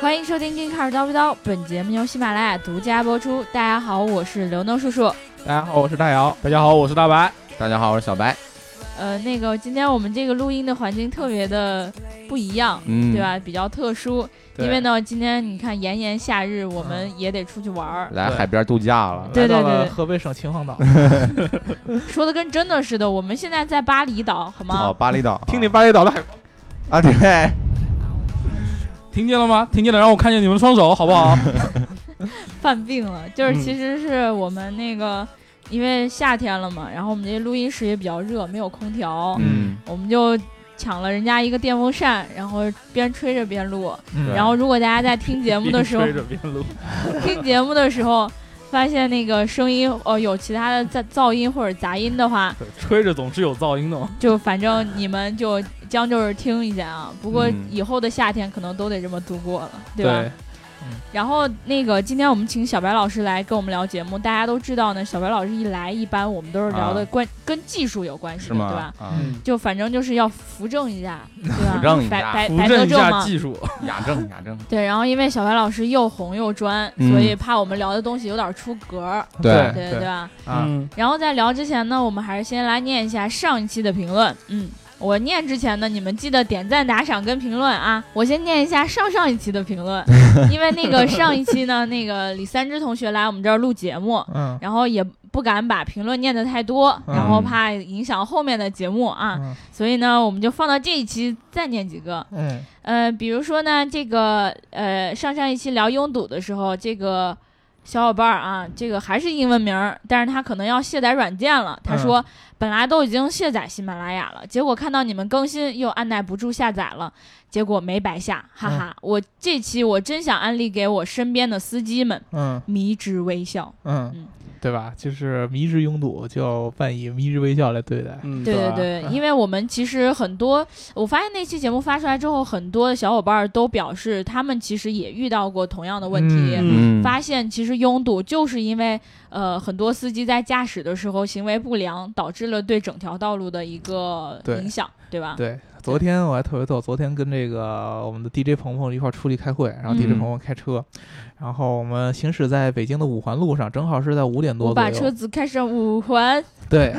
欢迎收听《金卡尔叨不叨》，本节目由喜马拉雅独家播出。大家好，我是刘能叔叔。大家好，我是大姚。大家好，我是大白。大家好，我是小白。呃，那个今天我们这个录音的环境特别的不一样，嗯对？吧？比较特殊，对因为呢，今天你看炎炎夏日，我们也得出去玩儿。来海边度假了。对对来到了对河北省秦皇岛，说的跟真的似的。我们现在在巴厘岛，好吗哦，吗？巴厘岛。听听巴厘岛的海啊，对，听见了吗？听见了，让我看见你们的双手，好不好？犯病了，就是嗯其实是我们那个，因为夏天了嘛，然后我们这录音室也比较热，没有空调，嗯，我们就抢了人家一个电风扇，然后边吹着边录。嗯然后如果大家在听节目的时候，吹着边录，听节目的时候。发现那个声音哦有其他的噪噪音或者杂音的话，吹着总是有噪音的嘛。就反正你们就将就着听一下啊。不过嗯以后的夏天可能都得这么度过了，对吧？对，然后那个今天我们请小白老师来跟我们聊节目，大家都知道呢，小白老师一来，一般我们都是聊的啊关、跟技术有关系的，是吗？对吧？就反正就是要扶正一下，对吧？扶正一下扶白白白正一下。技术，雅正雅正。对，然后因为小白老师又红又专，嗯所以怕我们聊的东西有点出格，对对对吧？啊，嗯，然后在聊之前呢，我们还是先来念一下上一期的评论。嗯，我念之前呢，你们记得点赞、打赏跟评论啊。我先念一下上上一期的评论，因为那个上一期呢，那个李三枝同学来我们这儿录节目，嗯。然后也不敢把评论念得太多，嗯。然后怕影响后面的节目啊，嗯。所以呢，我们就放到这一期再念几个。嗯。呃，比如说呢，这个呃，上上一期聊拥堵的时候，这个小伙伴儿啊，这个还是英文名儿，但是他可能要卸载软件了。他说，本来都已经卸载喜马拉雅了，结果看到你们更新，又按耐不住下载了，结果没白下，哈哈！我这期我真想安利给我身边的司机们，嗯迷之微笑。嗯嗯，对吧？就是迷之拥堵，就要扮以迷之微笑来对待。嗯，对对对，嗯因为我们其实很多，我发现那期节目发出来之后，很多的小伙伴儿都表示，他们其实也遇到过同样的问题。发现其实拥堵就是因为呃很多司机在驾驶的时候行为不良，导致了对整条道路的一个影响，对吧？对，昨天我还特别逗，昨天跟这个我们的 DJ 鹏鹏一块儿出去开会，然后嗯 DJ 鹏鹏开车，然后我们行驶在北京的五环路上，正好是在五点多我左右。把车子开上五环，对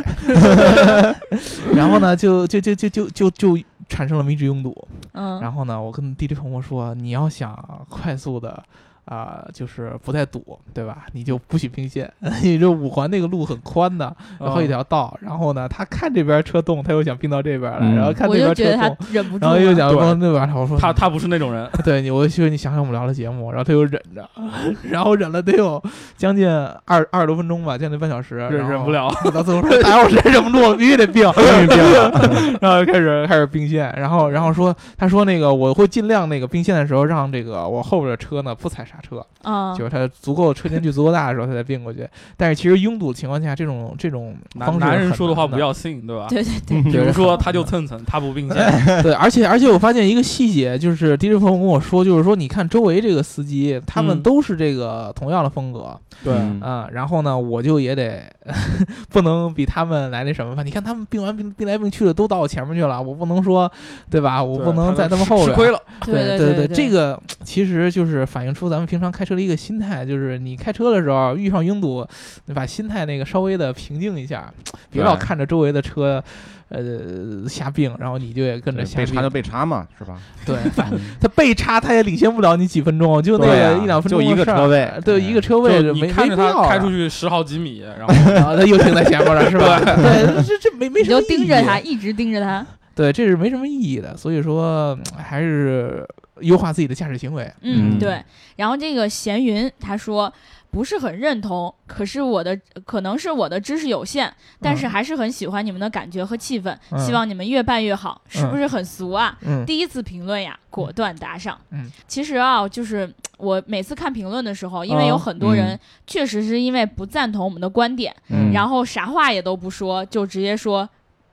然后呢，就就就就就就就产生了迷之拥堵。嗯，然后呢，我跟滴滴朋友说，你要想快速的。啊、就是不太堵，对吧？你就不许并线，你这五环那个路很宽的，然后一条道，然后呢，他看这边车动，他又想并到这边来，嗯然后看我这就觉得他边车动，忍不住然后又。想对往那边来，我说他他不是那种人，对你，我说你想想我们聊的节目，然后他又忍着，然后忍了得有将近二二十多分钟吧，将近半小时，忍忍不了。到最后说：“哎，我，实在忍不住了，必须得并，必须并。”然后就开始开始并线，然后然后说，他说那个我会尽量那个并线的时候让这个我后边的车呢不踩刹车，嗯就是它足够车间距足够大的时候，它再并过去。但是其实拥堵的情况下，这种这种方式男男人说的话不要信，对吧？对对对，比如说他就蹭蹭，他不并 线，对，而且而且我发现一个细节，就是 DJ 朋友跟我说，就是说你看周围这个司机，他们嗯都是这个同样的风格，对嗯啊、然后呢，我就也得 不能比他们来那什么吧？你看他们并完并并来并去的都到我前面去了，我不能说，对吧？我不能在他们后边。吃亏了。对对对这个其实就是反映出咱们平常开车的一个心态，就是你开车的时候遇上拥堵，你把心态那个稍微的平静一下，别老看着周围的车，呃，瞎并，然后你就也跟着瞎并。被插就被插嘛，是吧？对，反 他被插他也领先不了你几分钟，就那个一两分钟就一个事儿车位对，一个车位就没你看着他没必要开出去十好几米，然后然后他又停在前面了，是吧？对，这这没没你就什么意义盯着他，一直盯着他。对，这是没什么意义的。所以说，嗯还是优化自己的驾驶行为。嗯，嗯对。然后这个闲云他说不是很认同，可是我的可能是我的知识有限，但是嗯还是很喜欢你们的感觉和气氛，嗯希望你们越办越好，是不是很俗啊？嗯第一次评论呀，果断打赏。嗯，其实啊，就是我每次看评论的时候，因为有哦很多人嗯确实是因为不赞同我们的观点，嗯然后啥话也都不说，就直接说。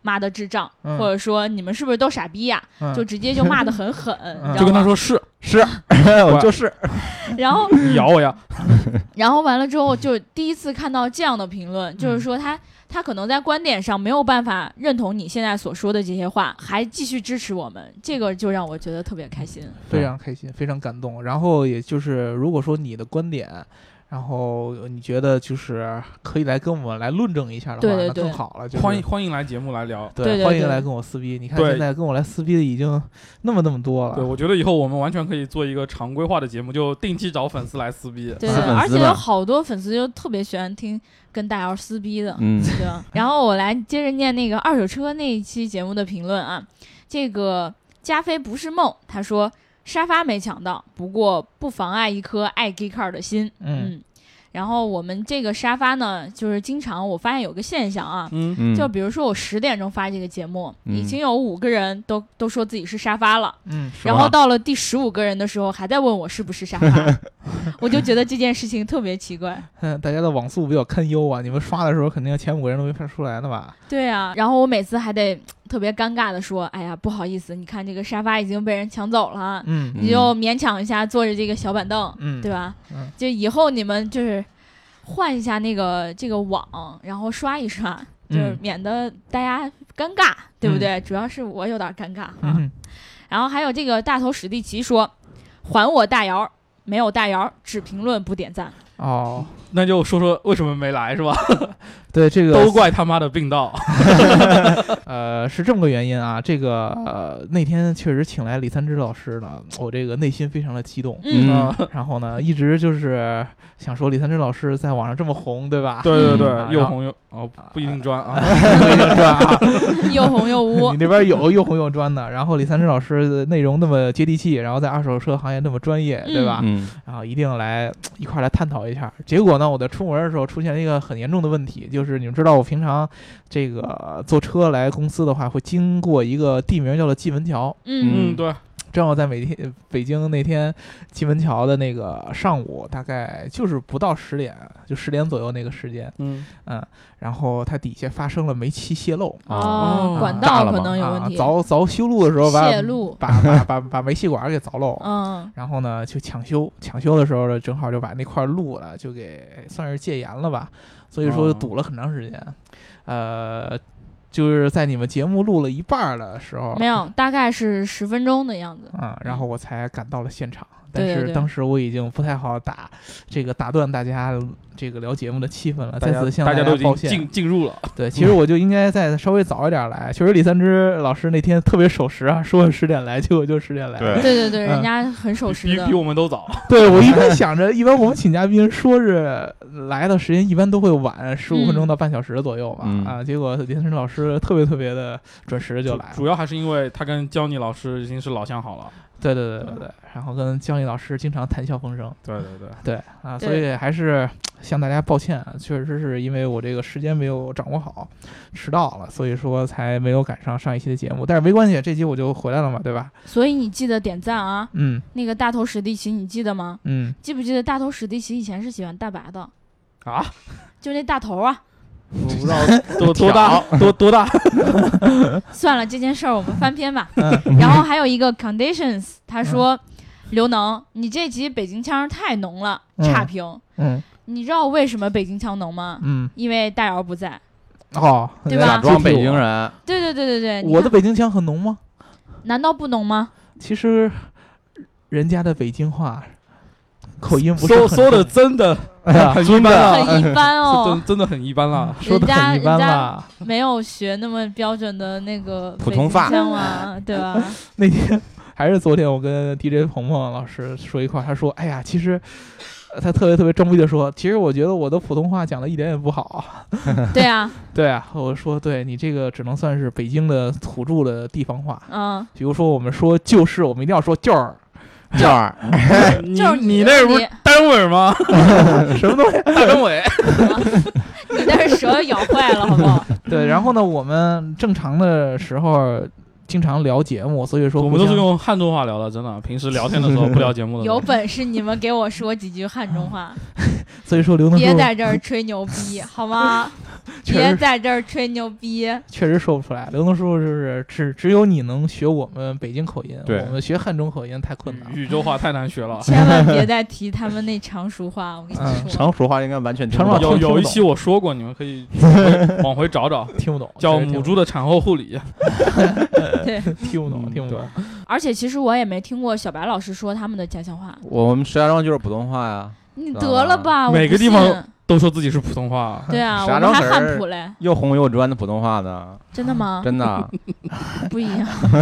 妈的智障，嗯或者说你们是不是都傻逼呀、嗯就直接就骂得很狠？就跟他说是是，我就是 然后你咬我呀！然后完了之后，就第一次看到这样的评论，就是说他他可能在观点上没有办法认同你现在所说的这些话，还继续支持我们，这个就让我觉得特别开心。非常开心，非常感动。然后也就是，如果说你的观点，然后你觉得就是可以来跟我们来论证一下的话，那对对对更好了。就是、欢迎欢迎来节目来聊。对对对对欢迎来跟我撕逼。你看现在跟我来撕逼的已经那么那么多了。对，我觉得以后我们完全可以做一个常规化的节目，就定期找粉丝来撕逼。对而且有好多粉丝就特别喜欢听跟大姚撕逼的，嗯对？然后我来接着念那个二手车那一期节目的评论啊，这个加菲不是梦，他说沙发没抢到，不过不妨碍一颗爱 gay car 的心，嗯。然后我们这个沙发呢，就是经常我发现有个现象啊，嗯，嗯，就比如说我十点钟发这个节目，嗯已经有五个人都都说自己是沙发了，嗯，然后到了第十五个人的时候，还在问我是不是沙发，我就觉得这件事情特别奇怪。嗯，大家的网速比较堪忧啊！你们刷的时候，肯定前五个人都没发出来呢吧？对啊，然后我每次还得特别尴尬的说：“哎呀，不好意思，你看这个沙发已经被人抢走了，嗯你就勉强一下坐着这个小板凳，嗯，对吧？嗯就以后你们就是换一下那个这个网，然后刷一刷，就是嗯免得大家尴尬，对不对？主要是我有点尴尬啊。嗯，然后还有这个大头史蒂奇说：“还我大姚，没有大姚，只评论不点赞。哦，那就说说为什么没来是吧？对，这个都怪他妈的病道。呃，是这么个原因啊。这个呃，那天确实请来李三枝老师呢，我这个内心非常的激动。嗯啊，然后呢，一直就是想说李三枝老师在网上这么红，对吧？对对对嗯，又红又哦，不一定专啊。不一定专啊？又红又污你，那边有又红又专的，然后李三枝老师内容那么接地气，然后在二手车行业那么专业，对吧？嗯然后一定来一块儿来探讨一下。结果呢，我在出门的时候出现了一个很严重的问题，就是你们知道我平常这个坐车来公司的话，会经过一个地名叫做蓟门桥。嗯嗯，对，正好在每天北京那天蓟门桥的那个上午，大概就是不到十点，就十点左右那个时间，嗯，嗯，然后它底下发生了煤气泄漏。哦，管道可能有问题，凿凿修路的时候把泄露，把把把把煤气管给凿漏，嗯然后呢，就抢修，抢修的时候呢，正好就把那块路了就给算是戒严了吧，所以说哦堵了很长时间。呃，就是在你们节目录了一半的时候，没有，大概是十分钟的样子。啊、然后我才赶到了现场。但是当时我已经不太好打这个打断大家这个聊节目的气氛了，再次向大家都已经抱歉。进进入了。对，其实我就应该再稍微早一点来。确实，李三枝老师那天特别守时啊，说十点来，结果就十点来。对对对对，嗯人家很守时的比比。我们都早。对我一 般想着，一般我们请嘉宾说是来的时间一般都会晚十五分钟到半小时左右吧，嗯啊，结果李三枝老师特别特别的准时就来了。主主要还是因为他跟焦妮老师已经是老相好了。对对对对对，然后跟姜丽老师经常谈笑风生。对对对，对 啊，所以还是向大家抱歉，啊，确实是因为我这个时间没有掌握好，迟到了，所以说才没有赶上上一期的节目。但是没关系，这期我就回来了嘛，对吧？所以你记得点赞啊！嗯那个大头史蒂奇，你记得吗？嗯，记不记得大头史蒂奇以前是喜欢大白的？啊，就那大头啊！我不知道，多多大多多大？算了，这件事儿我们翻篇吧。嗯然后还有一个 conditions，他说：“刘能，你这集北京腔太浓了，嗯差评。嗯你知道为什么北京腔浓吗？嗯，因为大姚不在。哦，对吧假装北京人，对对对对对，我的北京腔很浓吗？难道不浓吗？其实人家的北京话口音不是很说说的真的哎很一般了，很一般哦 真，真的很一般啦。说的很一般啦。没有学那么标准的那个 普通话 对吧？那天还是昨天，我跟 DJ 鹏鹏老师说一块儿，他说：“哎呀，其实。”呃他特别特别装逼的说：“其实我觉得我的普通话讲的一点也不好。对啊，”对啊，我说：“对你这个只能算是北京的土著的地方话。嗯，比如说我们说就是，我们一定要说就是儿，这儿你就是 的你那不是单尾吗？什么东西？大单尾。你那是蛇咬坏了，好不好？对，然后呢，我们正常的时候经常聊节目，所以说我们都是用汉中话聊的，真的。平时聊天的时候 不聊节目的。有本事你们给我说几句汉中话，所以说刘能叔别在这儿吹牛逼 好吗？别在这儿吹牛逼。确实说不出来。刘能叔叔就是只只有你能学我们北京口音，对我们学汉中口音太困难了。宇宙话太难学了。千万别再提他们那常熟话，我跟你嗯说。常熟话应该完全听不懂。有有一期我说过，你们可以往回找找，听不懂，叫母猪的产后护理。对，听不懂，嗯听不懂。而且其实我也没听过小白老师说他们的家乡话。我们石家庄就是普通话呀，你得了吧，每个地方都说自己是普通话，对啊，石家我们还庄可是汉普嘞，又红又专的普通话呢，真的吗？真的，不一样。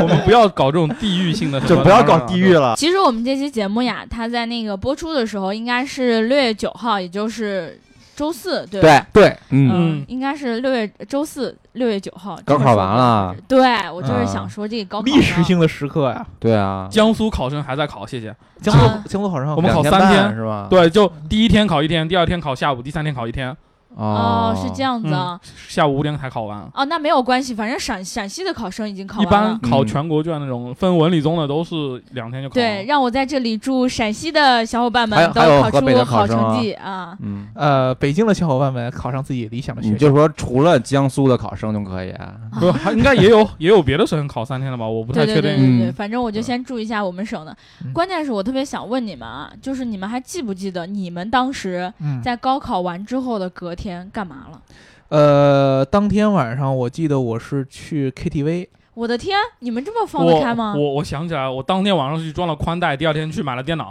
我们不要搞这种地域性的，就不要搞地域了。其实我们这期节目呀，它在那个播出的时候应该是六月九号，也就是周四，对吧？对，对，嗯，嗯，应该是六月周四六月九号。高考完了，对我就是啊想说这个高考历史性的时刻呀！对啊，江苏考生还在考，谢谢。江苏啊江苏考生，我们考三天是吧？，对，就第一天考一天，第二天考下午，第三天考一天，哦，是这样子啊。下午五点才考完。哦，那没有关系，反正陕陕西的考生已经考一完了般。考嗯全国卷那种分文理综的都是两天就考完。对，让我在这里祝陕西的小伙伴还有们都考还有河北出好考生啊成绩啊！嗯，呃，北京的小伙伴们考上自己理想的学校，你就说除了江苏的考生就可以，不，还应该也有 也有别的省考三天的吧？我不太对确定。对对对对，嗯反正我就先注意一下我们省的。嗯关键是我特别想问你们啊，就是你们还记不记得你们当时嗯，在高考完之后的隔天干嘛了？呃，当天晚上我记得我是去 KTV，我的天，你们这么放得开吗？我我想起来，我当天晚上去装了宽带，第二天去买了电脑。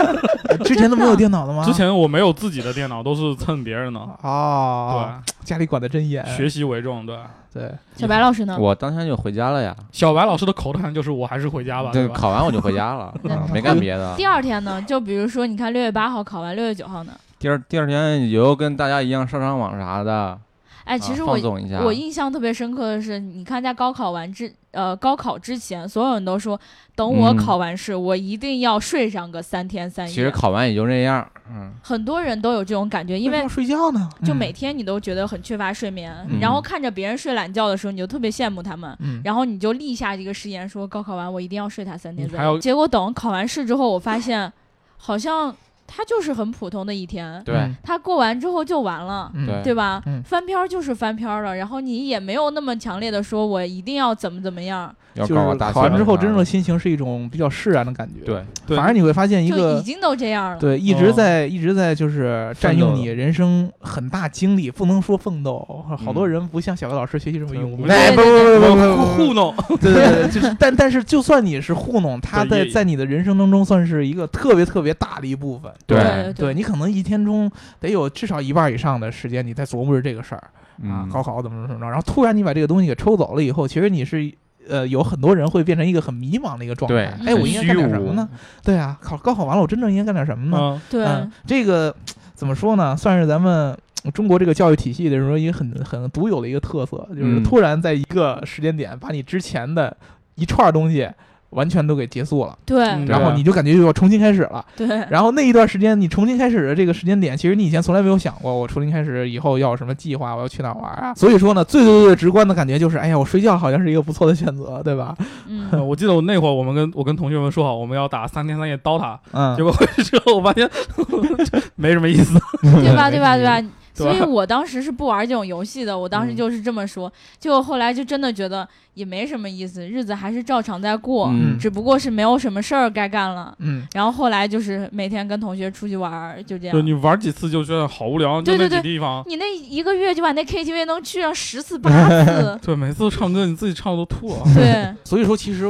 之前都没有电脑的吗？之前我没有自己的电脑，都是蹭别人的。哦，家里管得真严，学习为重。对，对，小白老师呢？我当天就回家了呀。小白老师的口头禅就是“我还是回家吧”，对，对？考完我就回家了，嗯 没干别的。第二天呢？就比如说，你看六月八号考完，六月九号呢？第二第二天也就跟大家一样上上网啥的，哎，其啊实我。我印象特别深刻的是，你看在高考完之呃高考之前，所有人都说，等我嗯考完试，我一定要睡上个三天三夜。其实考完也就那样，嗯，很多人都有这种感觉，因为睡觉呢，就嗯每天你都觉得很缺乏睡眠，嗯然后看着别人睡懒觉的时候，你就特别羡慕他们。嗯，然后你就立下这个誓言，说高考完我一定要睡他三天三夜。结果等考完试之后，我发现好像他就是很普通的一天，他过完之后就完了。嗯对对吧？嗯翻篇儿就是翻篇儿了，然后你也没有那么强烈的说，我一定要怎么怎么样，就是考完之后，真正的的心情是一种比较释然的感觉。，对，对反而你会发现一个已个。经都这样了。对，一直哦在、一直在就是占用你人生很大精力，不能说奋斗，好多嗯人不像小学老师学习这么用功。不对对不不不不不糊糊弄。对对对，就是 但但是就算你是糊弄，他在在你的人生当中算是一个特别特别大的一部分。对对对你可能一天中得有至少一半以上的时间你在琢磨着这个事儿啊，嗯高考怎么怎么着，然后突然你把这个东西给抽走了以后，其实你是。呃，有很多人会变成一个很迷茫的一个状对态。哎，我应该干点什么呢？对啊，考高考完了，我真正应该干点什么呢？嗯，对嗯，这个怎么说呢？算是咱们中国这个教育体系的时候一个很很独有的一个特色，就是嗯突然在一个时间点把你之前的一串东西完全都给结束了，对嗯然后你就感觉又要重新开始了。对然后那一段时间，你重新开始的这个时间点，其实你以前从来没有想过，我重新开始以后要有什么计划，我要去哪儿玩啊？所以说呢，最最最直观的感觉就是，哎呀，我睡觉好像是一个不错的选择，对吧？嗯，我记得我那会儿，我们跟我跟同学们说好，我们要打三天三夜 DOTA，嗯结，果回去之后，我发现 没什么意思。对吧？对吧？对吧？对所以我当时是不玩这种游戏的，我当时嗯就是这么说。结果后来就真的觉得也没什么意思，日子还是照常在过，嗯只不过是没有什么事儿该干了。嗯，然后后来就是每天跟同学出去玩儿，就这样。就你玩几次就觉得好无聊，就那对对对几地方。你那一个月就把那 KTV 能去上十次八次，对，每次都唱歌，你自己唱的都吐了。对，所以说其实。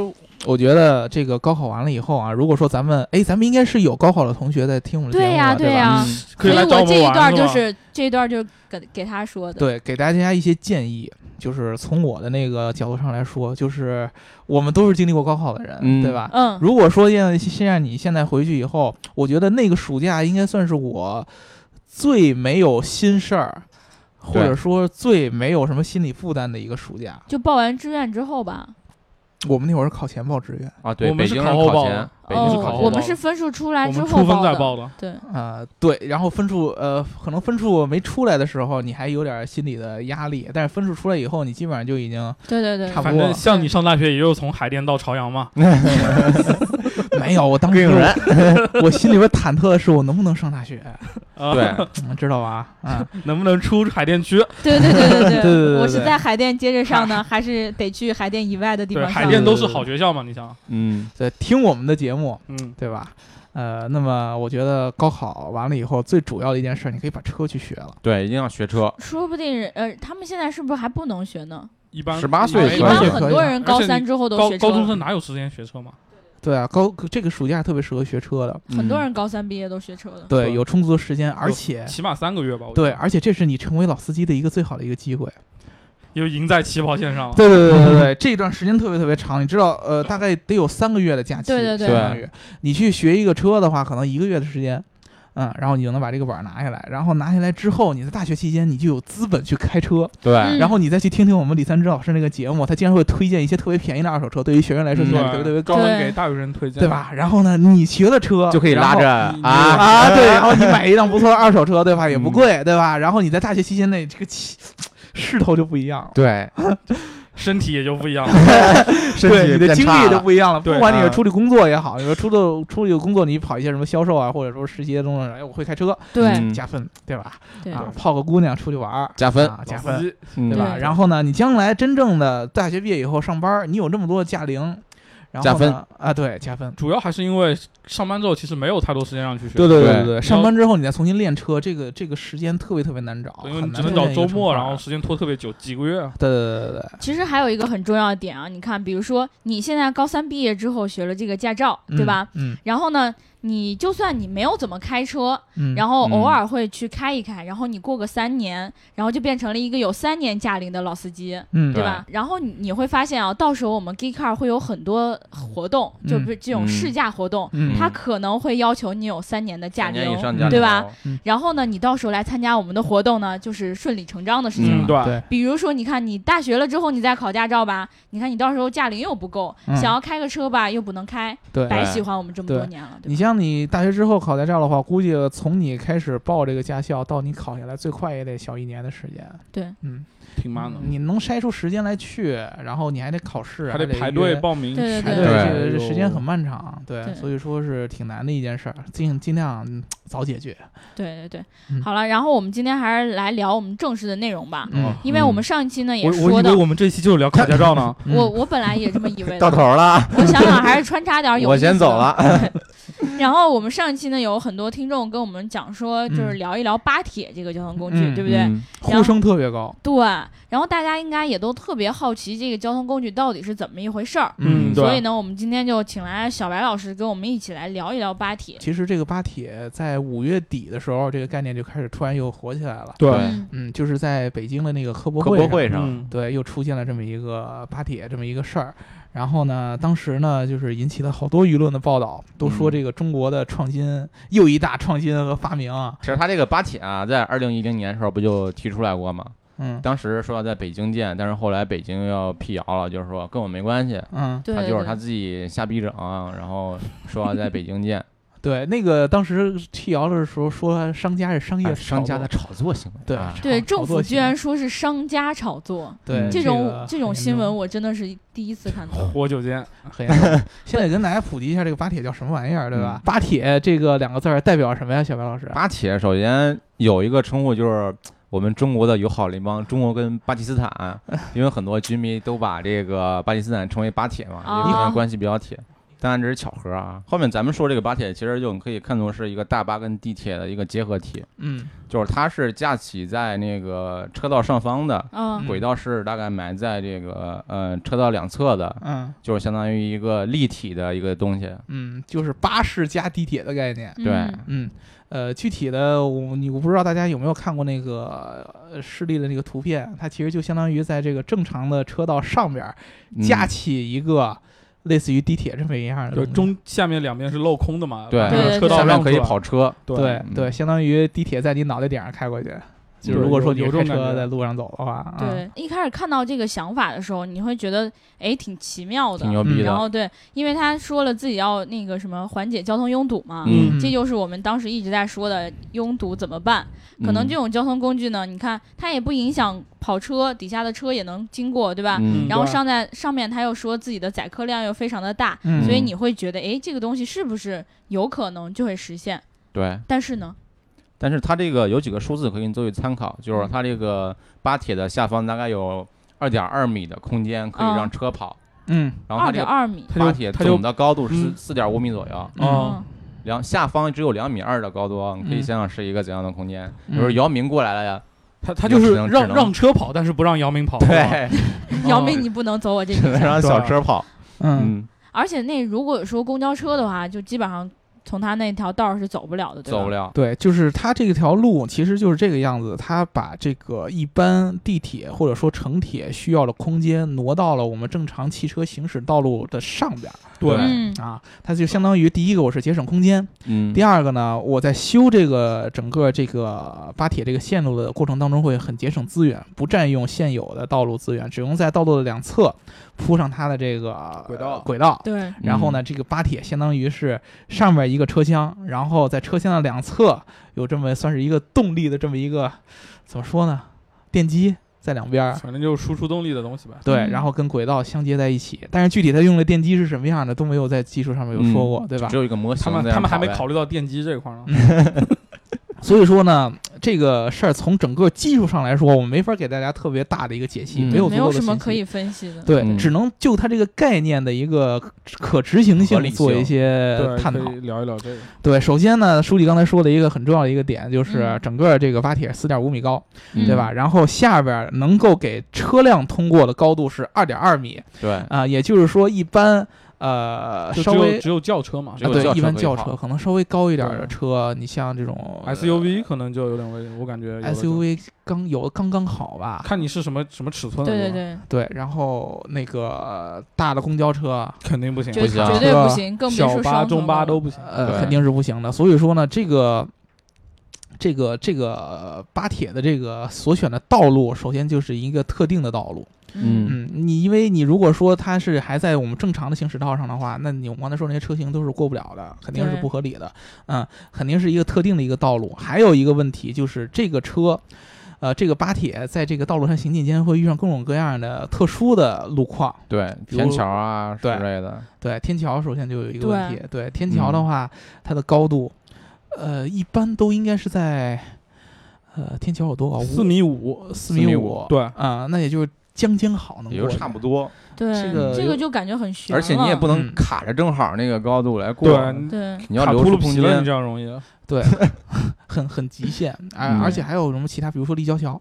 我觉得这个高考完了以后啊，如果说咱们，哎，咱们应该是有高考的同学在听我们的节目对呀对呀。所以我这一段就是这一段就给给他说的。对，给大家一些建议，就是从我的那个角度上来说，就是我们都是经历过高考的人，嗯。对吧？嗯，如果说现现在你现在回去以后，我觉得那个暑假应该算是我最没有心事儿，或者说最没有什么心理负担的一个暑假。就报完志愿之后吧，我们那会儿是考前报志愿，啊，对，我们是北京考后报人考前的，北京是哦考，后报我们是分数出来之我们出分后报的。再报的，对，啊，对，然后分数呃，可能分数没出来的时候，你还有点心理的压力，但是分数出来以后，你基本上就已经对对对，反差不多正像你上大学也就从海淀到朝阳嘛，没有。我当时膈应人我心里边忐忑的是，我能不能上大学，啊，对，嗯知道吧？啊，能不能出海淀区？对对对对对对对我是在海淀接着上呢，还是得去海淀以外的地对，方上？海淀都是好学校嘛，你想，嗯，对，听我们的节目，嗯，对吧？呃，那么我觉得高考完了以后，最主要的一件事，你可以把车去学了。对，一定要学车。说不定呃，他们现在是不是还不能学呢？一般十八岁一般很多人高三之后都高学车了高中生哪有时间学车嘛？对啊，高这个暑假特别适合学车的，很多嗯人高三毕业都学车的。对，有充足的时间，而且起码三个月吧，我觉对，而且这是你成为老司机的一个最好的一个机会。又赢在起跑线上了。对对对对对，这一段时间特别特别长，你知道，呃，大概得有三个月的假期，对对对相当于你去学一个车的话，可能一个月的时间。嗯，然后你就能把这个本儿拿下来，然后拿下来之后，你在大学期间你就有资本去开车，对，嗯然后你再去听听我们李三枝老师那个节目，他经常会推荐一些特别便宜的二手车，对于学员来说嗯性价比特别特别高，给大学生推荐，对？吧？然后呢，你学了车就可以拉着啊，啊，对，然后你买一辆不错的二手车，对吧？也不贵，对吧？然后你在大学期间内这个气势头就不一样了。对，身体也就不一样了。身 对，你的经历也就。不一样了。对不管你是啊出去工作也好，你说出的出去工作，你跑一些什么销售啊，或者说实习的东西，哎，我会开车，对嗯加分，对吧？对啊，泡个姑娘出去玩儿，加分啊，加分，对吧？然后呢，你将来真正的大学毕业以后上班，你有这么多的驾龄，然后加分呢啊，对，加分。主要还是因为上班之后其实没有太多时间让你去学，对对对对对，上班之后你再重新练车，这个这个时间特别特别难找，因为你只能找周末，然后时间拖特别久，几个月啊。对对对对对，其实还有一个很重要的点啊，你看，比如说你现在高三毕业之后学了这个驾照，对吧？嗯？然后呢，你就算你没有怎么开车，嗯，然后偶嗯尔会去开一开，然后你过个三年，然后就变成了一个有三年驾龄的老司机。嗯对吧？然后你你会发现啊，到时候我们 Geek Car 会有很多活动，嗯就是这种嗯试驾活动，嗯它可能会要求你有三年的驾龄，驾龄对吧？嗯然后呢，你到时候来参加我们的活动呢，就是顺理成章的事情了。嗯对对，比如说，你看你大学了之后，你再考驾照吧，你看你到时候驾龄又不够，嗯想要开个车吧又不能开，对白喜欢我们这么多年了，对你吧？像你大学之后考驾照的话，估计从你开始报这个驾校到你考下来，最快也得小一年的时间。对，嗯，挺慢的，你能筛出时间来去，然后你还得考试，还得排队报名。对排对。队，对这个时间很漫长，对，所以说是挺难的一件事儿，尽尽量嗯早解决。对对对，嗯。好了，然后我们今天还是来聊我们正式的内容吧，嗯。因为我们上一期呢也说到，以为我们这期就是聊考驾照呢。嗯我我本来也这么以为，到头了，我想想还是穿插点有我意思的先走了。然后我们上一期呢，有很多听众跟我们讲说，就是嗯聊一聊巴铁这个交通工具，嗯对不对？嗯呼声特别高。对。然后大家应该也都特别好奇这个交通工具到底是怎么一回事儿。嗯对所以呢，我们今天就请来小白老师跟我们一起来聊一聊巴铁。其实这个巴铁在五月底的时候，这个概念就开始突然又火起来了。对嗯嗯，就是在北京的那个科博科会上博会上，嗯，对，又出现了这么一个巴铁这么一个事儿。然后呢，当时呢，就是引起了好多舆论的报道，都说嗯这个中国的创新又一大创新和发明啊。其实他这个巴铁啊，在二零一零年的时候不就提出来过吗？嗯当时说要在北京建，但是后来北京要辟谣了，就是说跟我没关系，嗯，他就是他自己瞎逼整，然后说要在北京建，对，那个当时辟谣的时候说商家是商业哎商家的炒炒作行为。对啊对，政府居然说是商家炒作，对嗯这种个这种新闻我真的是第一次看到。活久见，很严重。现在跟大家普及一下这个巴铁叫什么玩意儿，对吧？巴铁这个两个字代表什么呀？小白老师？巴铁首先有一个称呼就是我们中国的友好邻邦，中国跟巴基斯坦，因为很多军迷都把这个巴基斯坦称为巴铁嘛，因为可能关系比较铁。当然这是巧合啊。后面咱们说这个巴铁，其实就可以看作是一个大巴跟地铁的一个结合体，嗯就是它是架起在那个车道上方的，嗯轨道是大概埋在这个呃车道两侧的，嗯就是相当于一个立体的一个东西。嗯，就是巴士加地铁的概念。对嗯嗯，呃，具体的我你我不知道大家有没有看过那个呃示例的那个图片，它其实就相当于在这个正常的车道上边架起一个类似于地铁这么一样的就中下面两边是镂空的嘛，对。车道上可以跑车，对。嗯对，相当于地铁在你脑袋顶上开过去。就是如果说你是开有有这种车在路上走的话，啊，对，一开始看到这个想法的时候，你会觉得哎挺奇妙的挺，牛逼的。然后对，因为他说了自己要那个什么缓解交通拥堵嘛，嗯这就是我们当时一直在说的拥堵怎么办？可能这种交通工具呢，你看它也不影响跑车底下的车也能经过，对吧？嗯然后上在上面他又说自己的载客量又非常的大，嗯所以你会觉得哎这个东西是不是有可能就会实现？对，但是呢，但是它这个有几个数字可以给你作为参考，就是它这个巴铁的下方大概有二点二米的空间可以让车跑，嗯。然后它这个点二米，巴铁总的高度是嗯。四点五米左右，哦。嗯，两下方只有两米二的高度，你可以嗯想想是一个怎样的空间。嗯。比如姚明过来了呀，他他就是让让车跑，但是不让姚明跑。对，姚明你不能走我这条线。只能让小车跑。嗯。嗯，而且那如果说公交车的话，就基本上从他那条道是走不了的，对吧？走不了。对，就是他这条路其实就是这个样子，他把这个一般地铁或者说城铁需要的空间挪到了我们正常汽车行驶道路的上边儿。对。嗯，啊，它就相当于第一个我是节省空间，嗯，第二个呢，我在修这个整个这个巴铁这个线路的过程当中会很节省资源，不占用现有的道路资源，只用在道路的两侧铺上它的这个轨道呃轨道。对，然后呢，这个巴铁相当于是上面一个车厢，然后在车厢的两侧有这么算是一个动力的这么一个怎么说呢？电机在两边儿，反正就是输出动力的东西吧。对，嗯然后跟轨道相接在一起。但是具体它用的电机是什么样的都没有在技术上面有说过，对吧只？有一个模型他们他们还没 考虑到电机这一块呢。所以说呢，这个事儿从整个技术上来说，我们没法给大家特别大的一个解析，嗯没有没有什么可以分析的。对，嗯只能就它这个概念的一个可执行性做一些，探讨聊一聊这个。对，首先呢，书记刚才说的一个很重要的一个点就是嗯整个这个挖铁四点五米高，嗯对吧？？然后下边能够给车辆通过的高度是二点二米对，啊、也就是说一般呃稍微只有轿车嘛啊对一般轿车可能稍微高一点的车，你像这种呃，SUV 可能就有点危险，我感觉 SUV 刚有刚刚好吧？看你是什么什么尺寸的。对对，对，对，然后那个呃大的公交车，肯定不行。不行绝对吧不行，更别小巴、中巴都不行。呃，肯定是不行的。所以说呢，这个这个这个巴铁的这个所选的道路，首先就是一个特定的道路。嗯嗯，你因为你如果说它是还在我们正常的行驶道上的话，那你我刚才说那些车型都是过不了的，肯定是不合理的。嗯，肯定是一个特定的一个道路。还有一个问题就是这个车。呃，这个巴铁在这个道路上行进间会遇上各种各样的特殊的路况，对，天桥啊之对类的，对，天桥首先就有一个问题。对，天桥的话，它的高度，呃，一般都应该是在，呃，天桥有多高？四米五，四米五五。对，啊、那也就是将将好能也就过去差不多。对，这个这个就感觉很悬而且你也不能嗯卡着正好那个高度来过，对，对，你要卡留出空秃噜皮了，你间这。样容易。对，很很极限。哎、嗯而且还有什么其他，比如说立交桥，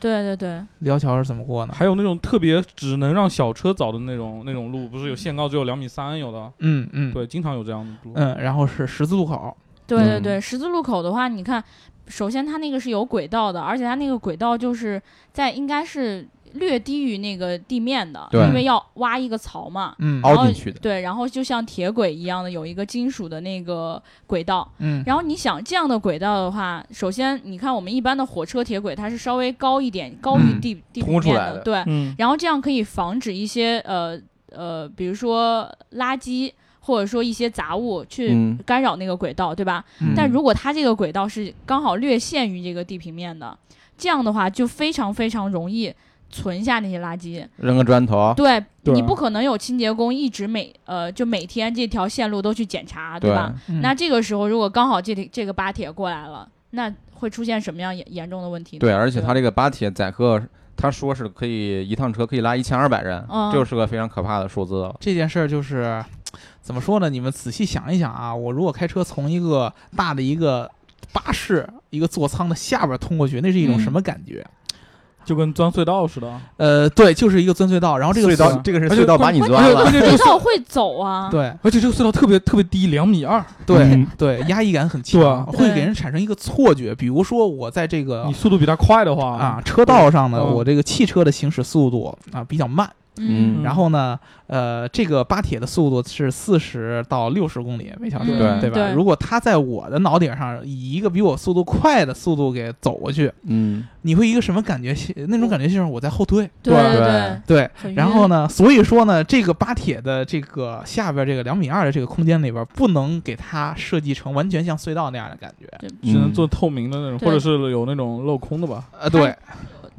对对对，立交桥是怎么过呢？还有那种特别只能让小车走的那种那种路，不是有限高只有两米三有的，嗯嗯，对，经常有这样的路。嗯，然后是十字路口，嗯对对对，十字路口的话，你看，首先它那个是有轨道的，而且它那个轨道就是在应该是略低于那个地面的，因为要挖一个槽嘛。嗯。然后凹进去的。对，然后就像铁轨一样的有一个金属的那个轨道，嗯，然后你想这样的轨道的话，首先你看我们一般的火车铁轨，它是稍微高一点，高于嗯。地、地平面的，对，嗯，然后这样可以防止一些呃呃，比如说垃圾或者说一些杂物去嗯。干扰那个轨道，对吧？嗯。但如果它这个轨道是刚好略限于这个地平面的，这样的话就非常非常容易存下那些垃圾。扔个砖头，对对你不可能有清洁工一直每呃就每天这条线路都去检查，对吧？嗯那这个时候如果刚好这里这个巴铁过来了，那会出现什么样严严重的问题呢？对，而且它这个巴铁载客，他说是可以一趟车可以拉一千二百人，就是个非常可怕的数字了。这件事儿就是 怎么说呢？你们仔细想一想啊，我如果开车从一个大的一个巴士一个座舱的下边通过去，那是一种嗯什么感觉？就跟钻隧道似的。呃，对，就是一个钻隧道，然后这个隧道，这个是隧道把你钻了。而且。隧道会走啊，对。而且这个隧道特别特别低，两米二，对、嗯。对，压抑感很强，会给人产生一个错觉。比如说我在这个你速度比他快的话。啊车道上呢，嗯。我这个汽车的行驶速度啊比较慢，嗯然后呢，呃，这个巴铁的速度是四十到六十公里每小时，嗯对吧？对如果它在我的脑顶上以一个比我速度快的速度给走过去，嗯，你会一个什么感觉？那种感觉就是我在后退。对对对，对，然后呢，所以说呢，这个巴铁的这个下边这个两米二的这个空间里边，不能给它设计成完全像隧道那样的感觉。只能做透明的那种，或者是有那种镂空的吧。呃，对，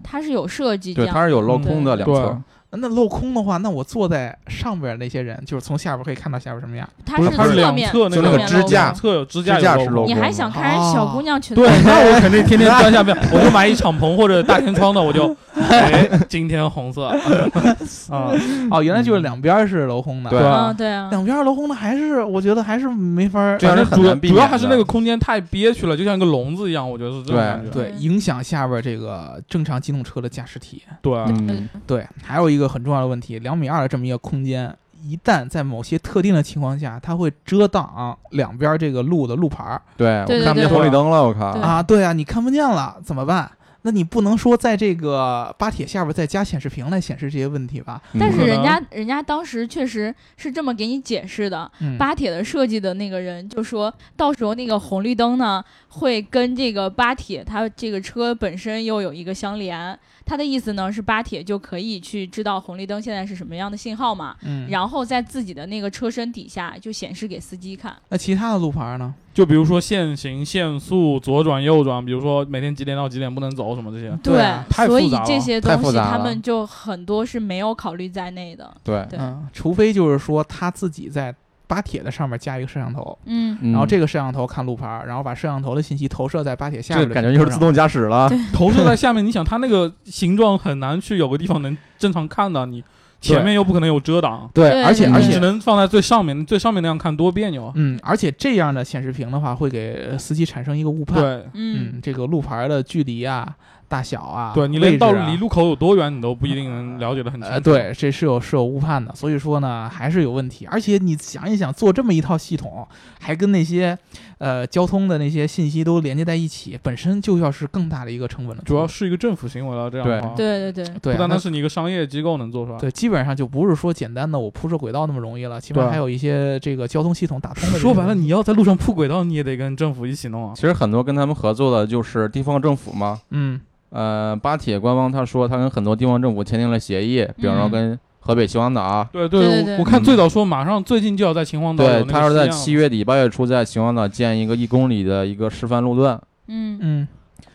它是有设计这对，它是有镂空的两对侧，那镂空的话，那我坐在上边那些人，就是从下边可以看到下边什么样。它不是它是两侧面侧那个支架空侧有支支架是镂空你还想看人小姑娘裙子？对，那我 肯定天天钻下边，我就买一敞篷或者大天窗的，我就，哎，今天红色，啊，哦，原来就是两边是镂空的。对啊，对啊，两边镂空的还是我觉得还是没法主要主要还是那个空间太憋屈了，就像一个笼子一样，我觉得是这种对感觉。对影响下边这个正常机动车的驾驶体验。对，嗯，对，还有一个很重要的问题，两米二的这么一个空间，一旦在某些特定的情况下，它会遮挡两边这个路的路牌儿。对我看不见红绿灯了，我靠，啊，对啊，你看不见了怎么办？那你不能说在这个巴铁下边再加显示屏来显示这些问题吧？但是人家人家当时确实是这么给你解释的，嗯，巴铁的设计的那个人就说，到时候那个红绿灯呢会跟这个巴铁它这个车本身又有一个相连。他的意思呢是巴铁就可以去知道红绿灯现在是什么样的信号嘛，嗯，然后在自己的那个车身底下就显示给司机看。那其他的路牌呢？就比如说限行、限速、左转、右转，比如说每天几点到几点不能走什么这些。对啊所以太复杂了这些太东西他复杂了。们就很多是没有考虑在内的。对，对。嗯，除非就是说他自己在巴铁的上面加一个摄像头，嗯，然然后这个摄像头看路牌儿，然后把摄像头的信息投射在巴铁下面这感觉就是自动驾驶了，投射在下面，你想它那个形状很难去有个地方能正常看到，你前面又不可能有遮挡，对，对而且而且只能放在最上面，最上面那样看多别扭啊。嗯，而且这样的显示屏的话，会给司机产生一个误判。，对，嗯嗯，这个路牌的距离啊、大小啊，对你连到位置啊离路口有多远，你都不一定能了解的很清楚。呃，对，这是有是有误判的，所以说呢，还是有问题。而且你想一想，做这么一套系统，还跟那些呃交通的那些信息都连接在一起，本身就要是更大的一个成本了。主要是一个政府行为了，这样的话，对对对，对啊，不单单是你一个商业机构能做出来。对，基本上就不是说简单的我铺设轨道那么容易了，起码还有一些这个交通系统打通的说白了，你要在路上铺轨道，你也得跟政府一起弄啊。其实很多跟他们合作的就是地方政府嘛，嗯呃，巴铁官方他说他跟很多地方政府签订了协议，比方说嗯跟河北秦皇岛，对对对对我我看最早说马上最近就要在秦皇岛有对，那个他说在七月底八月初在秦皇岛建一个一公里的一个示范路段，嗯。嗯，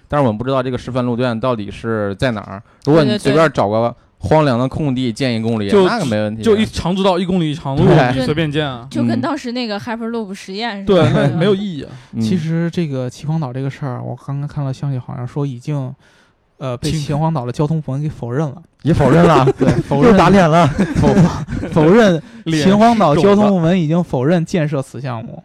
但是我们不知道这个示范路段到底是在哪儿。如果你随便找个荒凉的空地建一公里，就那个没问题，就一长直道一公里长路，对。你随便建。啊。就跟嗯。当时那个 Hyperloop 实验似的，，对没有意义啊。嗯。其实这个秦皇岛这个事儿，我刚刚看到消息，好像说已经。呃，被秦秦皇岛的交通部门给否认了，也否认了，对，否又认打脸了。否否认秦皇岛交通部门已经否认建设此项目。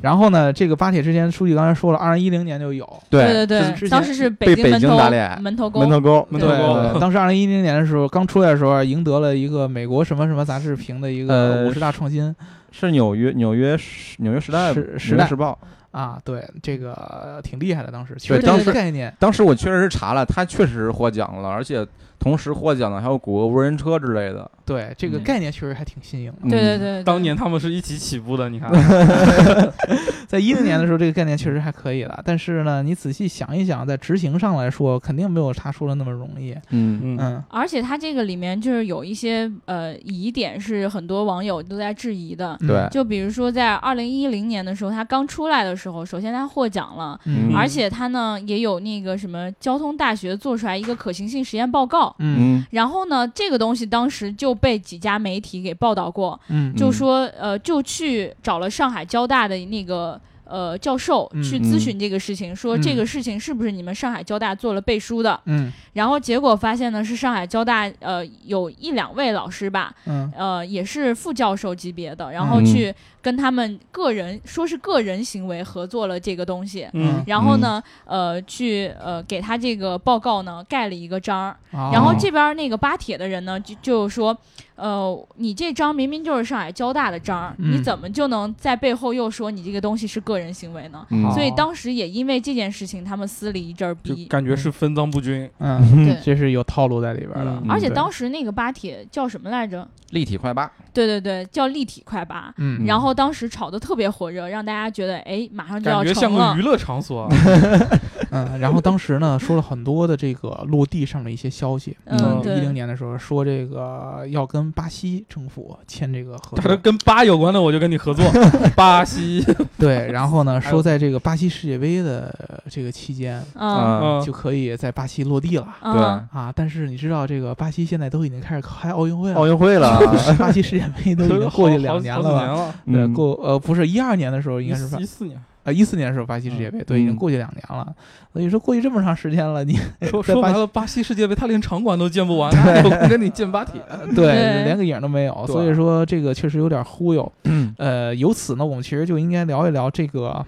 然后呢，这个巴铁之前书记刚才说了，二零一零年就有，对对对，当时是被北京门头京打脸门头沟，门头沟，对门头沟对，当时二零一零年的时候刚出来的时候，赢得了一个美国什么什么杂志评的一个呃五十大创新是纽约纽约时纽约时代时时代时报。啊，对，这个挺厉害的。当时其实这个当时概念，当时我确实是查了，他确实获奖了，而且同时获奖的还有谷歌无人车之类的。对这个嗯。概念确实还挺新颖的。对对嗯。对，对当年他们是一起起步的，你看，在一零年的时候，这个概念确实还可以了，但是呢，你仔细想一想，在执行上来说，肯定没有他说的那么容易。嗯。嗯，嗯。而且它这个里面就是有一些呃疑点是很多网友都在质疑的，对。就比如说在二零一零年的时候，他刚出来的时候，首先他获奖了，嗯。而且他呢也有那个什么交通大学做出来一个可行性实验报告。嗯。嗯。然后呢，这个东西当时就被几家媒体给报道过，嗯就说呃，就去找了上海交大的那个呃教授嗯。去咨询这个事情，说嗯。这个事情是不是你们上海交大做了背书的？嗯。然后结果发现呢，是上海交大呃有一两位老师吧，嗯。呃也是副教授级别的，然后嗯。去跟他们个人说是个人行为合作了这个东西。嗯。然后呢，呃，去呃给他这个报告呢盖了一个章儿，哦。然后这边那个巴铁的人呢就就说，呃，你这章明明就是上海交大的章，嗯。你怎么就能在背后又说你这个东西是个人行为呢？嗯。所以哦当时也因为这件事情，他们撕了一阵儿就逼。感觉是分赃不均。嗯，对。这是有套路在里边的。嗯。而且当时那个巴铁叫什么来着？立体快八，对对对，叫立体快八。嗯，然后当时炒得特别火热，让大家觉得哎，马上就要感觉像成了个娱。乐场所啊，嗯，然后当时呢说了很多的这个落地上的一些消息。嗯，一对零，年的时候说这个要跟巴西政府签这个合它作，跟巴有关的我就跟你合作。巴西，对，然后呢说在这个巴西世界杯的这个期间啊嗯就可以在巴西落地了。嗯，啊！但是你知道，这个巴西现在都已经开始开奥运会了，奥运会了，巴西世界杯都已经过去两年了吧？了？对，嗯过呃不是一二年的时候，应该是巴一四年，呃一四年的时候巴西世界杯，对，已经嗯过去两年了。所以说过去这么长时间了，你说说白了，巴西世界杯他连场馆都建不完，哪有空跟你建巴铁？对对连个影儿都没有，所以说这个确实有点忽悠。嗯呃，由此呢，我们其实就应该聊一聊这个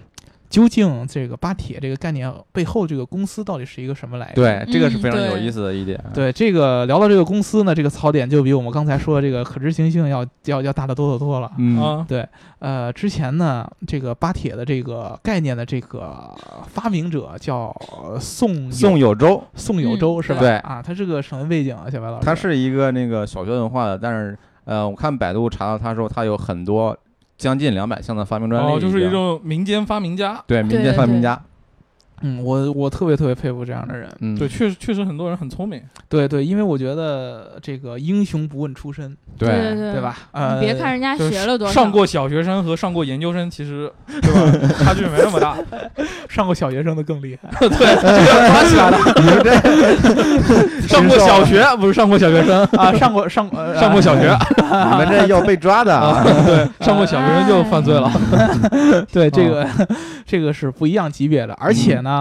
究竟这个巴铁这个概念背后这个公司到底是一个什么来历？对，这个是嗯非常有意思的一点。对这个聊到这个公司呢，这个槽点就比我们刚才说的这个可执行性要要要大得多得多了。嗯对，呃，之前呢，这个巴铁的这个概念的这个发明者叫呃宋宋有周，宋有周是吧？对啊，他是个什么背景啊？小白老师，他是一个那个小学文化的，但是呃，我看百度查到他说他有很多将近两百项的发明专利，哦，就是一种民间发明家。对民间发明家，嗯，我我特别特别佩服这样的人。嗯，对，确实确实很多人很聪明。对对，因为我觉得这个英雄不问出身，对对对对吧？呃，你别看人家学了多少，上过小学生和上过研究生，其实对吧，差距没那么大。上过小学生的更厉害。对，这个抓起来了。上过小学不是上过小学生，啊，上过上呃上过小学，你们这要被抓的啊！对，上过小学生就犯罪了。对这个、这个是不一样级别的，而且呢，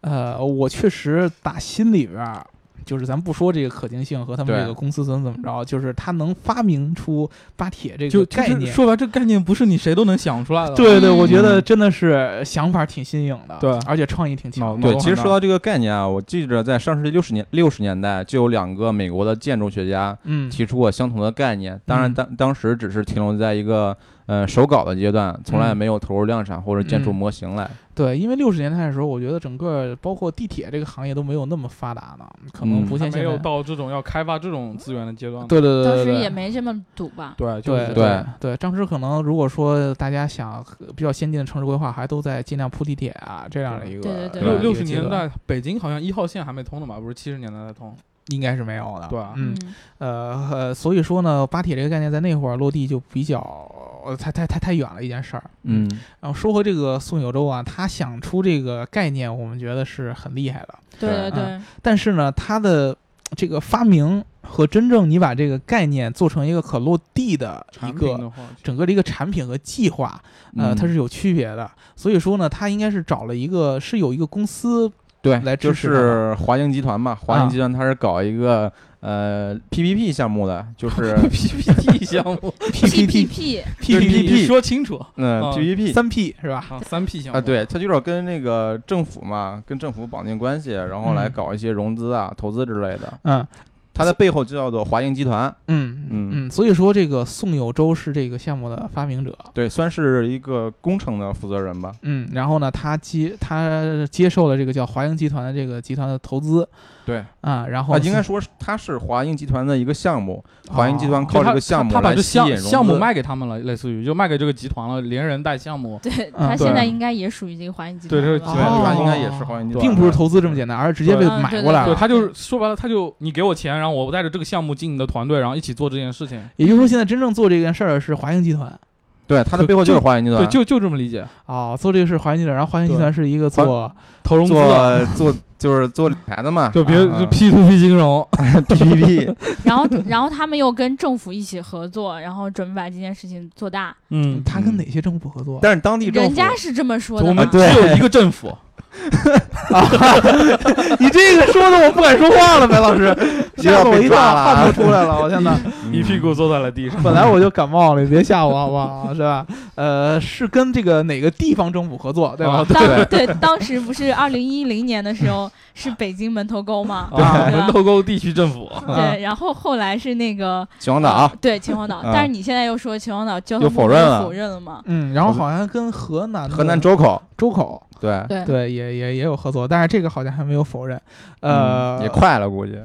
呃，我确实打心里边儿。就是咱不说这个可行性和他们这个公司怎么怎么着，就是他能发明出巴铁这个概念，说白，这概念不是你谁都能想出来的。对对，我觉得嗯真的是想法挺新颖的，对而且创意挺强的。对，其实说到这个概念啊，我记着在上世纪六十年六十年代就有两个美国的建筑学家嗯，提出过相同的概念，当然嗯当当时只是停留在一个呃手稿的阶段，从来嗯没有投入量产或者建出嗯模型来。对，因为六十年代的时候，我觉得整个包括地铁这个行业都没有那么发达呢，可能嗯不像现在。还没有到这种要开发这种资源的阶段。对对对当时对对，也没这么堵吧？对，就是对对对，当时可能如果说大家想比较先进的城市规划，还都在尽量铺地铁啊这样的一个对对对六六十年代，北京好像一号线还没通呢吧？不是七十年代才通。应该是没有的。对啊嗯呃呃，所以说呢，巴铁这个概念在那会儿落地就比较呃太太太太远了一件事儿。嗯，然后说回这个宋有洲啊，他想出这个概念，我们觉得是很厉害的。对对嗯对，但是呢，他的这个发明和真正你把这个概念做成一个可落地的一个的，整个的一个产品和计划，呃，嗯它是有区别的。所以说呢，他应该是找了一个是有一个公司，对，就来支持华盈集团嘛，华啊盈集团它是搞一个呃 PPP 项目的，就是 PPT 项目。你说清楚。嗯啊 PPP 三 P 是吧？啊，三 P 项目。啊，对，它就是跟那个政府嘛，跟政府绑定关系，然后来嗯搞一些融资啊、投资之类的。嗯。它的背后就叫做华盈集团，嗯嗯。嗯，所以说这个宋有周是这个项目的发明者。对，算是一个工程的负责人吧。嗯，然后呢，他接他接受了这个叫华盈集团的这个集团的投资对，啊，然后啊，应该说是它是华盈集团的一个项目，华盈集团哦靠这个项目他把这项来吸引融项目卖给他们了，类似于就卖给这个集团了，连人带项目。对嗯他现在应该也属于这个华盈集团对这团了吧。对，哦应该也是华盈集团，并不是投资这么简单，而是直接被对嗯对对，买过来了。他就是说白了，他就你给我钱，然后我带着这个项目进你的团队，然后一起做这件事情。也就是说，现在真正做这件事儿的是华盈集团对，它的背后就是华盈集团，对，就就这么理解。哦，做这个是华盈集团，然后华盈集团是一个做投融资做就是做理财的嘛，就别啊就 P to P 金融。PPP，然后然后他们又跟政府一起合作，然后准备把这件事情做大。嗯，他跟哪些政府合作？但是当地政府人家是这么说的嘛我们，只有一个政府，你这个说的我不敢说话了，白老师，吓我一大，汗都出来了，我天哪！一屁股坐在了地上。本来我就感冒了，你别吓我好不好？是吧？呃，是跟这个哪个地方政府合作，对吧？当对当时不是二零一零年的时候是北京门头沟吗？啊，对吧门头沟地区政府，对，然后后来是那个秦皇岛对秦皇岛，啊但是你现在又说秦皇岛交又通部门否认了否认了嘛？嗯，然后好像跟河南河南周口，周口对，对对也也也有合作，但是这个好像还没有否认。呃，嗯也快了，估计。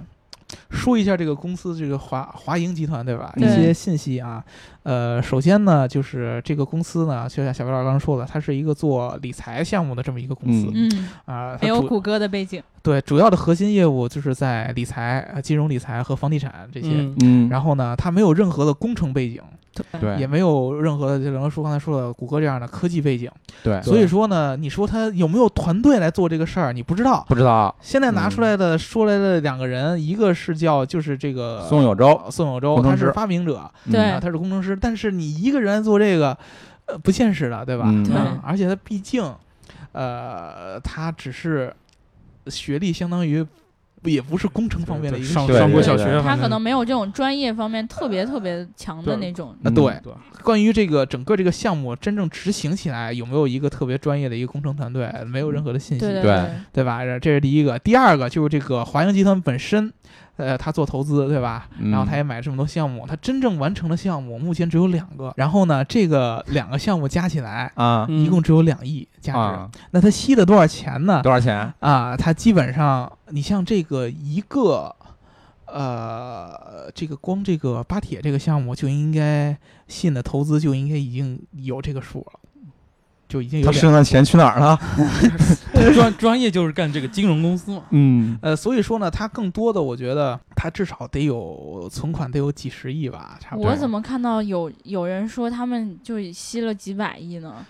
说一下这个公司，这个华华盈集团，对吧？一些信息啊，呃，首先呢，就是这个公司呢，就像小白老师刚刚说的，它是一个做理财项目的这么一个公司嗯，啊，没有谷歌的背景，对主要的核心业务就是在理财、呃金融理财和房地产这些。嗯嗯然后呢，它没有任何的工程背景，对也没有任何的，就刘叔刚才说的谷歌这样的科技背景。对，所以说呢，你说他有没有团队来做这个事儿，你不知道。不知道现在拿出来的、说来的两个人，一个是叫就是这个宋有周，宋有周，他是发明者，嗯对啊，他是工程师，但是你一个人做这个，呃，不现实的，对吧？嗯对嗯而且他毕竟，呃，他只是学历相当于也不是工程方面的一个学历上上过小学，他可能没有这种专业方面特别特别强的那种。啊，对，对关于这个整个这个项目真正执行起来有没有一个特别专业的一个工程团队，没有任何的信息，对对对吧？这这是第一个。第二个就是这个华英集团本身，呃，他做投资，对吧？嗯然后他也买这么多项目，他真正完成的项目目前只有两个。然后呢，这个两个项目加起来啊嗯一共只有两亿价值。啊，那他吸了多少钱呢？多少钱？啊，他基本上，你像这个一个。呃，这个光这个巴铁这个项目就应该吸引的投资就应该已经有这个数了，就已经有两他剩下钱去哪儿了？专专业就是干这个金融公司嘛。嗯，呃，所以说呢，他更多的，我觉得他至少得有存款得有几十亿吧，差不多。我怎么看到有有人说他们就吸了几百亿呢？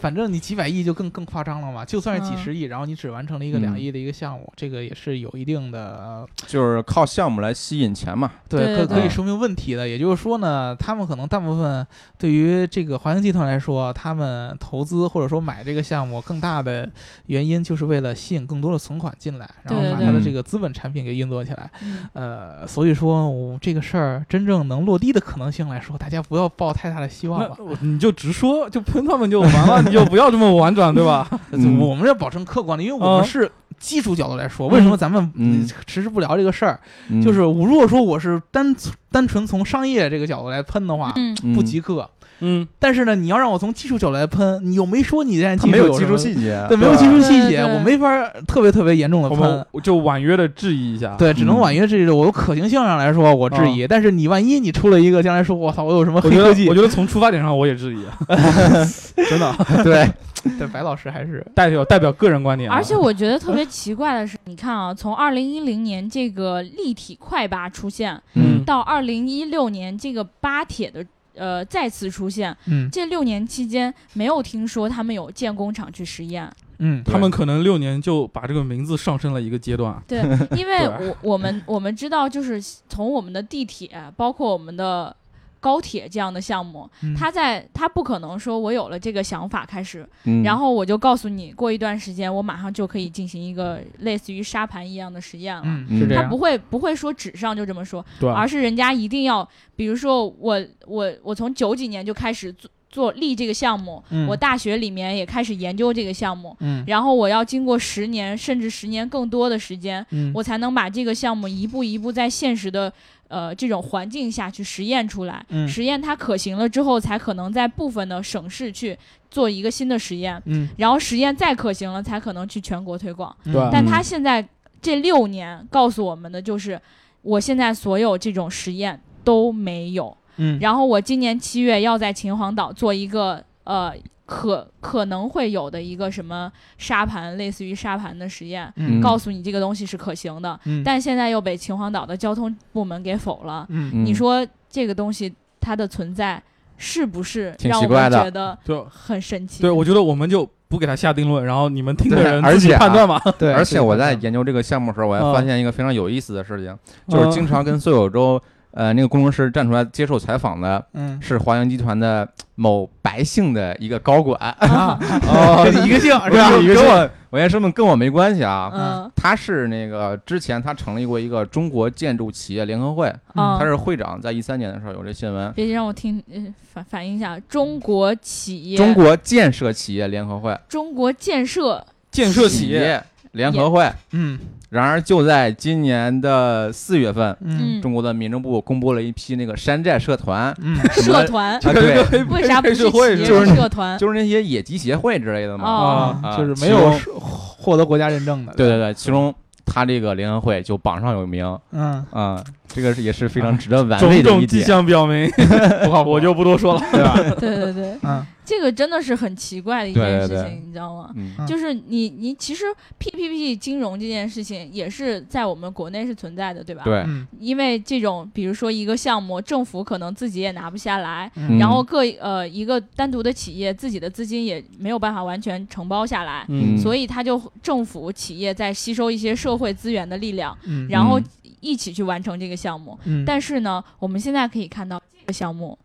反正你几百亿就更更夸张了嘛？就算是几嗯十亿，然后你只完成了一个两嗯亿的一个项目，这个也是有一定的呃就是靠项目来吸引钱嘛。对可可以说明问题的。也就是说呢，他们可能大部分对于这个华兴集团来说，他们投资或者说买这个项目更大的原因就是为了吸引更多的存款进来，然后把他的这个资本产品给运作起来。嗯，呃，所以说我这个事儿真正能落地的可能性来说，大家不要抱太大的希望了。我你就直说，就喷他们就完了，你就不要这么婉转，对吧？嗯 我们要保证客观的，因为我们啊是技术角度来说，为什么咱们嗯迟迟不聊这个事儿？嗯就是我如果说我是单单纯从商业这个角度来喷的话，不及格。嗯，但是呢，你要让我从技术角度来喷，你又没说你这他没有技技术细节，对，没有技术细节，我没法特别特别严重的喷我。就婉约的质疑一下。对，只能嗯婉约质疑。我可行性上来说，我质疑。但是你万一你出了一个，将来说我操，我有什么我觉得黑科技？我觉得从出发点上我也质疑，真的 对，对白老师还是代表代表个人观点啊。而且我觉得特别奇怪的是，你看啊，从二零一零年这个立体快八出现，嗯到二零一六年这个巴铁的呃再次出现，嗯这六年期间没有听说他们有建工厂去实验。嗯他们可能六年就把这个名字上升了一个阶段。对，因为我我们我们知道，就是从我们的地铁，包括我们的高铁这样的项目，嗯。它在他不可能说我有了这个想法开始，嗯。然后我就告诉你，过一段时间我马上就可以进行一个类似于沙盘一样的实验了。他是这样。不会不会说纸上就这么说，而是人家一定要，比如说我我我从九几年就开始做做立这个项目，嗯。我大学里面也开始研究这个项目，嗯。然后我要经过十年甚至十年更多的时间，嗯。我才能把这个项目一步一步在现实的呃这种环境下去实验出来。嗯实验它可行了之后，才可能在部分的省市去做一个新的实验，嗯然后实验再可行了，才可能去全国推广。但他现在这六年告诉我们的就是，我现在所有这种实验都没有。嗯然后我今年七月要在秦皇岛做一个呃可可能会有的一个什么沙盘，类似于沙盘的实验，嗯告诉你这个东西是可行的。嗯但现在又被秦皇岛的交通部门给否了。嗯嗯你说这个东西它的存在是不是挺让我奇怪的们觉得 就很神奇？对，我觉得我们就不给他下定论，然后你们听的人自己而且啊判断吧。对，而且我在研究这个项目的时候，我还嗯发现一个非常有意思的事情，就是嗯经常跟宋有周呃，那个工程师站出来接受采访的嗯是华阳集团的某白姓的一个高管，啊 哦，一个姓是吧？跟我我先声明跟我没关系啊。嗯他是那个之前他成立过一个中国建筑企业联合会，嗯，他是会长，在一三年的时候有这新闻。别让我听，呃反反映一下，中国企业，中国建设企业联合会，中国建设，建设企，业联合会。嗯然而就在今年的四月份，嗯嗯，中国的民政部公布了一批那个山寨社团，嗯社团，啊对，为啥会企业就是是社团？就是那些野鸡协会之类的嘛。哦啊就是没有获得国家认证的。对对对，其中他这个联合会就榜上有名嗯，啊，这个是也是非常值得玩种味的一种迹。象表明，不靠谱我就不多说了。对吧？对 对对，嗯这个真的是很奇怪的一对对对件事情，你知道吗？就是你你其实 PPP 金融这件事情也是在我们国内是存在的，对吧？。对，嗯因为这种，比如说一个项目，政府可能自己也拿不下来，嗯然后各呃一个单独的企业自己的资金也没有办法完全承包下来，嗯所以他就政府企业在吸收一些社会资源的力量，嗯然后嗯一起去完成这个项目。嗯但是呢，我们现在可以看到这个项目，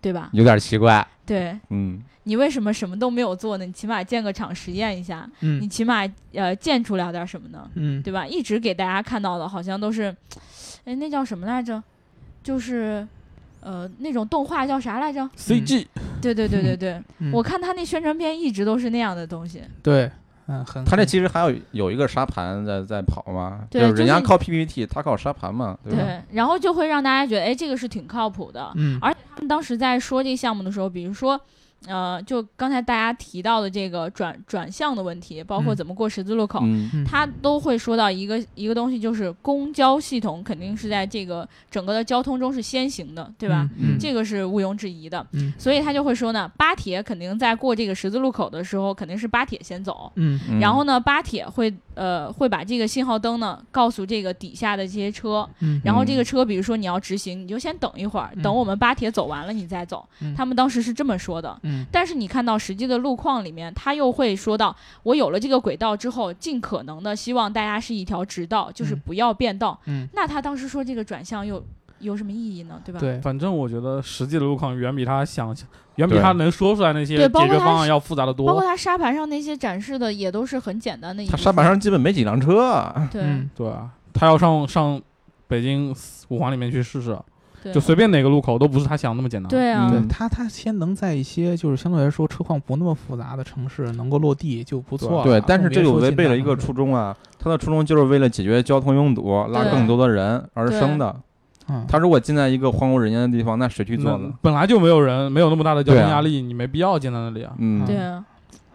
对吧？有点奇怪。对嗯你为什么什么都没有做呢？你起码建个厂实验一下，你嗯起码呃建出来点什么呢？嗯对吧？一直给大家看到的好像都是，哎，那叫什么来着？就是。呃，那种动画叫啥来着？CG 对对对对对，嗯我看他那宣传片一直都是那样的东西。对，嗯，很他这其实还有有一个沙盘在在跑嘛，对就是就是人家靠 PPT，他靠沙盘嘛，对吧？对，然后就会让大家觉得，哎，这个是挺靠谱的。嗯而且他们当时在说这个项目的时候，比如说，呃，就刚才大家提到的这个转转向的问题，包括嗯怎么过十字路口，他都会说到一个一个东西，就是公交系统肯定是在这个整个的交通中是先行的，对吧？嗯这个是毋庸置疑的。嗯所以他就会说呢，巴铁肯定在过这个十字路口的时候，肯定是巴铁先走。嗯嗯然后呢，巴铁会呃会把这个信号灯呢告诉这个底下的这些车，嗯然后这个车比如说你要直行，你就先等一会儿，嗯等我们巴铁走完了你再走。嗯他们当时是这么说的。嗯但是你看到实际的路况里面，他又会说到，我有了这个轨道之后，尽可能的希望大家是一条直道，就是嗯不要变道。嗯那他当时说这个转向又有什么意义呢？对吧？对反正我觉得实际的路况远比他想象，远比他能说出来那些解决方案要复杂的多包括多。他沙盘上那些展示的也都是很简单的一。他沙盘上基本没几辆车啊，对、嗯对啊，他要上上北京五环里面去试试，对就随便哪个路口都不是他想那么简单。对啊，嗯对他，他先能在一些就是相对来说车况不那么复杂的城市能够落地就不错了。对，但是这就违背了一个初衷啊，他的初衷就是为了解决交通拥堵，拉更多的人而生的。嗯，他如果进在一个荒无人烟的地方，那谁去做呢？本来就没有人，没有那么大的交通压力，你没必要进在那里啊。嗯，对啊，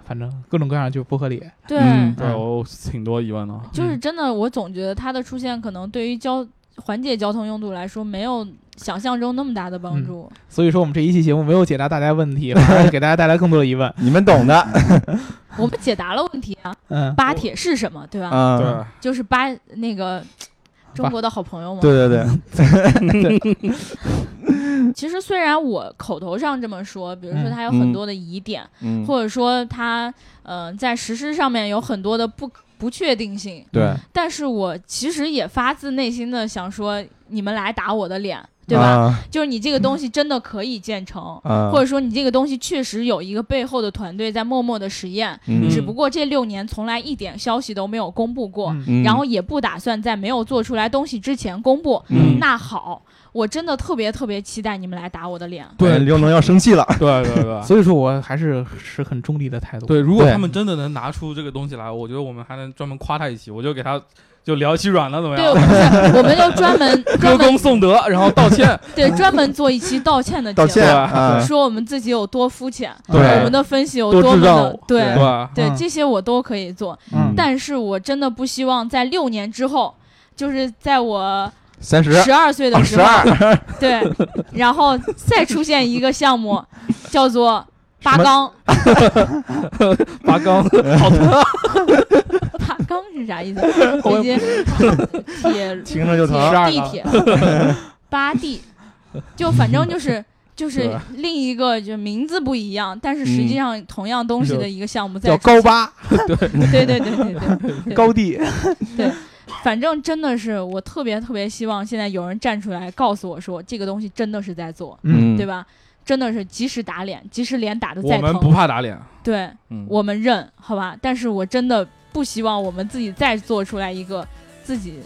反正各种各样就不合理。对，嗯对，我挺多疑问的。就是真的，我总觉得它的出现可能对于交缓解交通拥堵来说，没有想象中那么大的帮助。所以说我们这一期节目没有解答大家问题，反而给大家带来更多的疑问。你们懂的。我们解答了问题啊，嗯，巴铁是什么，对吧？嗯，对，就是巴那个中国的好朋友嘛。对对对，其实虽然我口头上这么说，比如说嗯它有很多的疑点，嗯，或者说它呃在实施上面有很多的不不确定性，对，但是我其实也发自内心的想说，你们来打我的脸，对吧？啊？就是你这个东西真的可以建成。啊，或者说你这个东西确实有一个背后的团队在默默的实验，嗯只不过这六年从来一点消息都没有公布过，然后也不打算在没有做出来东西之前公布。嗯那好，我真的特别特别期待你们来打我的脸。对，刘能要生气了。对对对。所以说我还是持很中立的态度。对，如果他们真的能拿出这个东西来，我觉得我们还能专门夸他一期，我就给他就聊起软了，怎么对，样？不是，我们就 专门歌专门功颂德，然后道歉。对专门做一期道歉的节目，道歉啊，说我们自己有多肤浅，对。我们的分析有多么的对对这些我都可以做，嗯。但是我真的不希望在六年之后，就是在我三十，十二岁的时候，对，然后再出现一个项目，叫做八纲。拔缸，好疼。八纲是啥意思？直接 铁听着就疼。地铁八地，就反正就是。就是另一个，就名字不一样，但是实际上同样东西的一个项目在叫高八对对对对对对高地，对反正真的是我特别特别希望现在有人站出来告诉我说，这个东西真的是在做，嗯对吧？真的是及时打脸，即使脸打的再我们不疼，怕打脸，对嗯，我们认，好吧？但是我真的不希望我们自己再做出来一个自己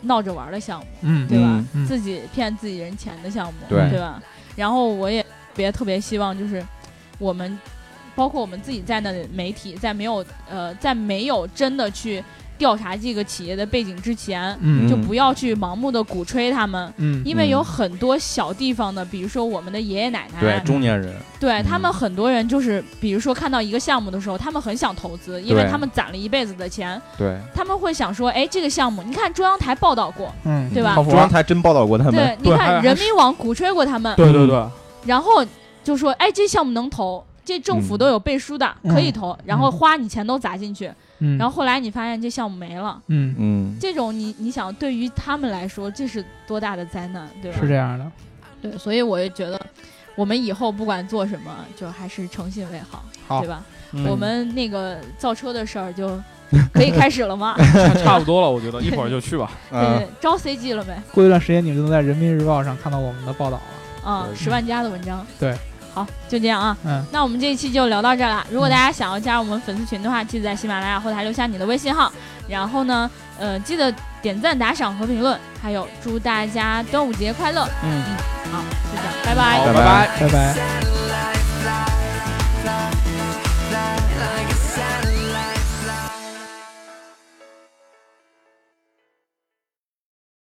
闹着玩儿的项目，嗯对吧？自己骗自己人钱的项目，对对吧？然后我也别特别希望就是我们，包括我们自己在内的媒体，在没有呃在没有真的去调查这个企业的背景之前，嗯。就不要去盲目的鼓吹他们。嗯。因为有嗯。很多小地方的，比如说我们的爷爷奶奶，对中年人，对他们嗯。很多人就是，比如说看到一个项目的时候，他们很想投资，因为他们攒了一辈子的钱，对，他们会想说，哎，这个项目，你看中央台报道过，嗯对吧中央台真报道过他们，对，你看人民网鼓吹过他们，对对对，然后就说，哎，这项目能投，这政府嗯。都有背书的，嗯。可以投，然后花你钱都砸进去，嗯，然后后来你发现这项目没了，嗯嗯，这种你你想，对于他们来说，这是多大的灾难，对吧？是这样的，对，所以我就觉得，我们以后不管做什么，就还是诚信为好，好对吧？嗯我们那个造车的事儿就可以开始了吗？差 差不多了，我觉得一会儿就去吧。对 啊对，招 CG 了没？过一段时间你们就能在人民日报上看到我们的报道了。啊，对十万加的文章。对，好，就这样啊。嗯，那我们这一期就聊到这儿了。如果大家想要加入我们粉丝群的话，记得在喜马拉雅后台留下你的微信号。然后呢，呃，记得点赞、打赏和评论。还有，祝大家端午节快乐。嗯嗯，好，就这样，拜拜，拜拜，拜拜。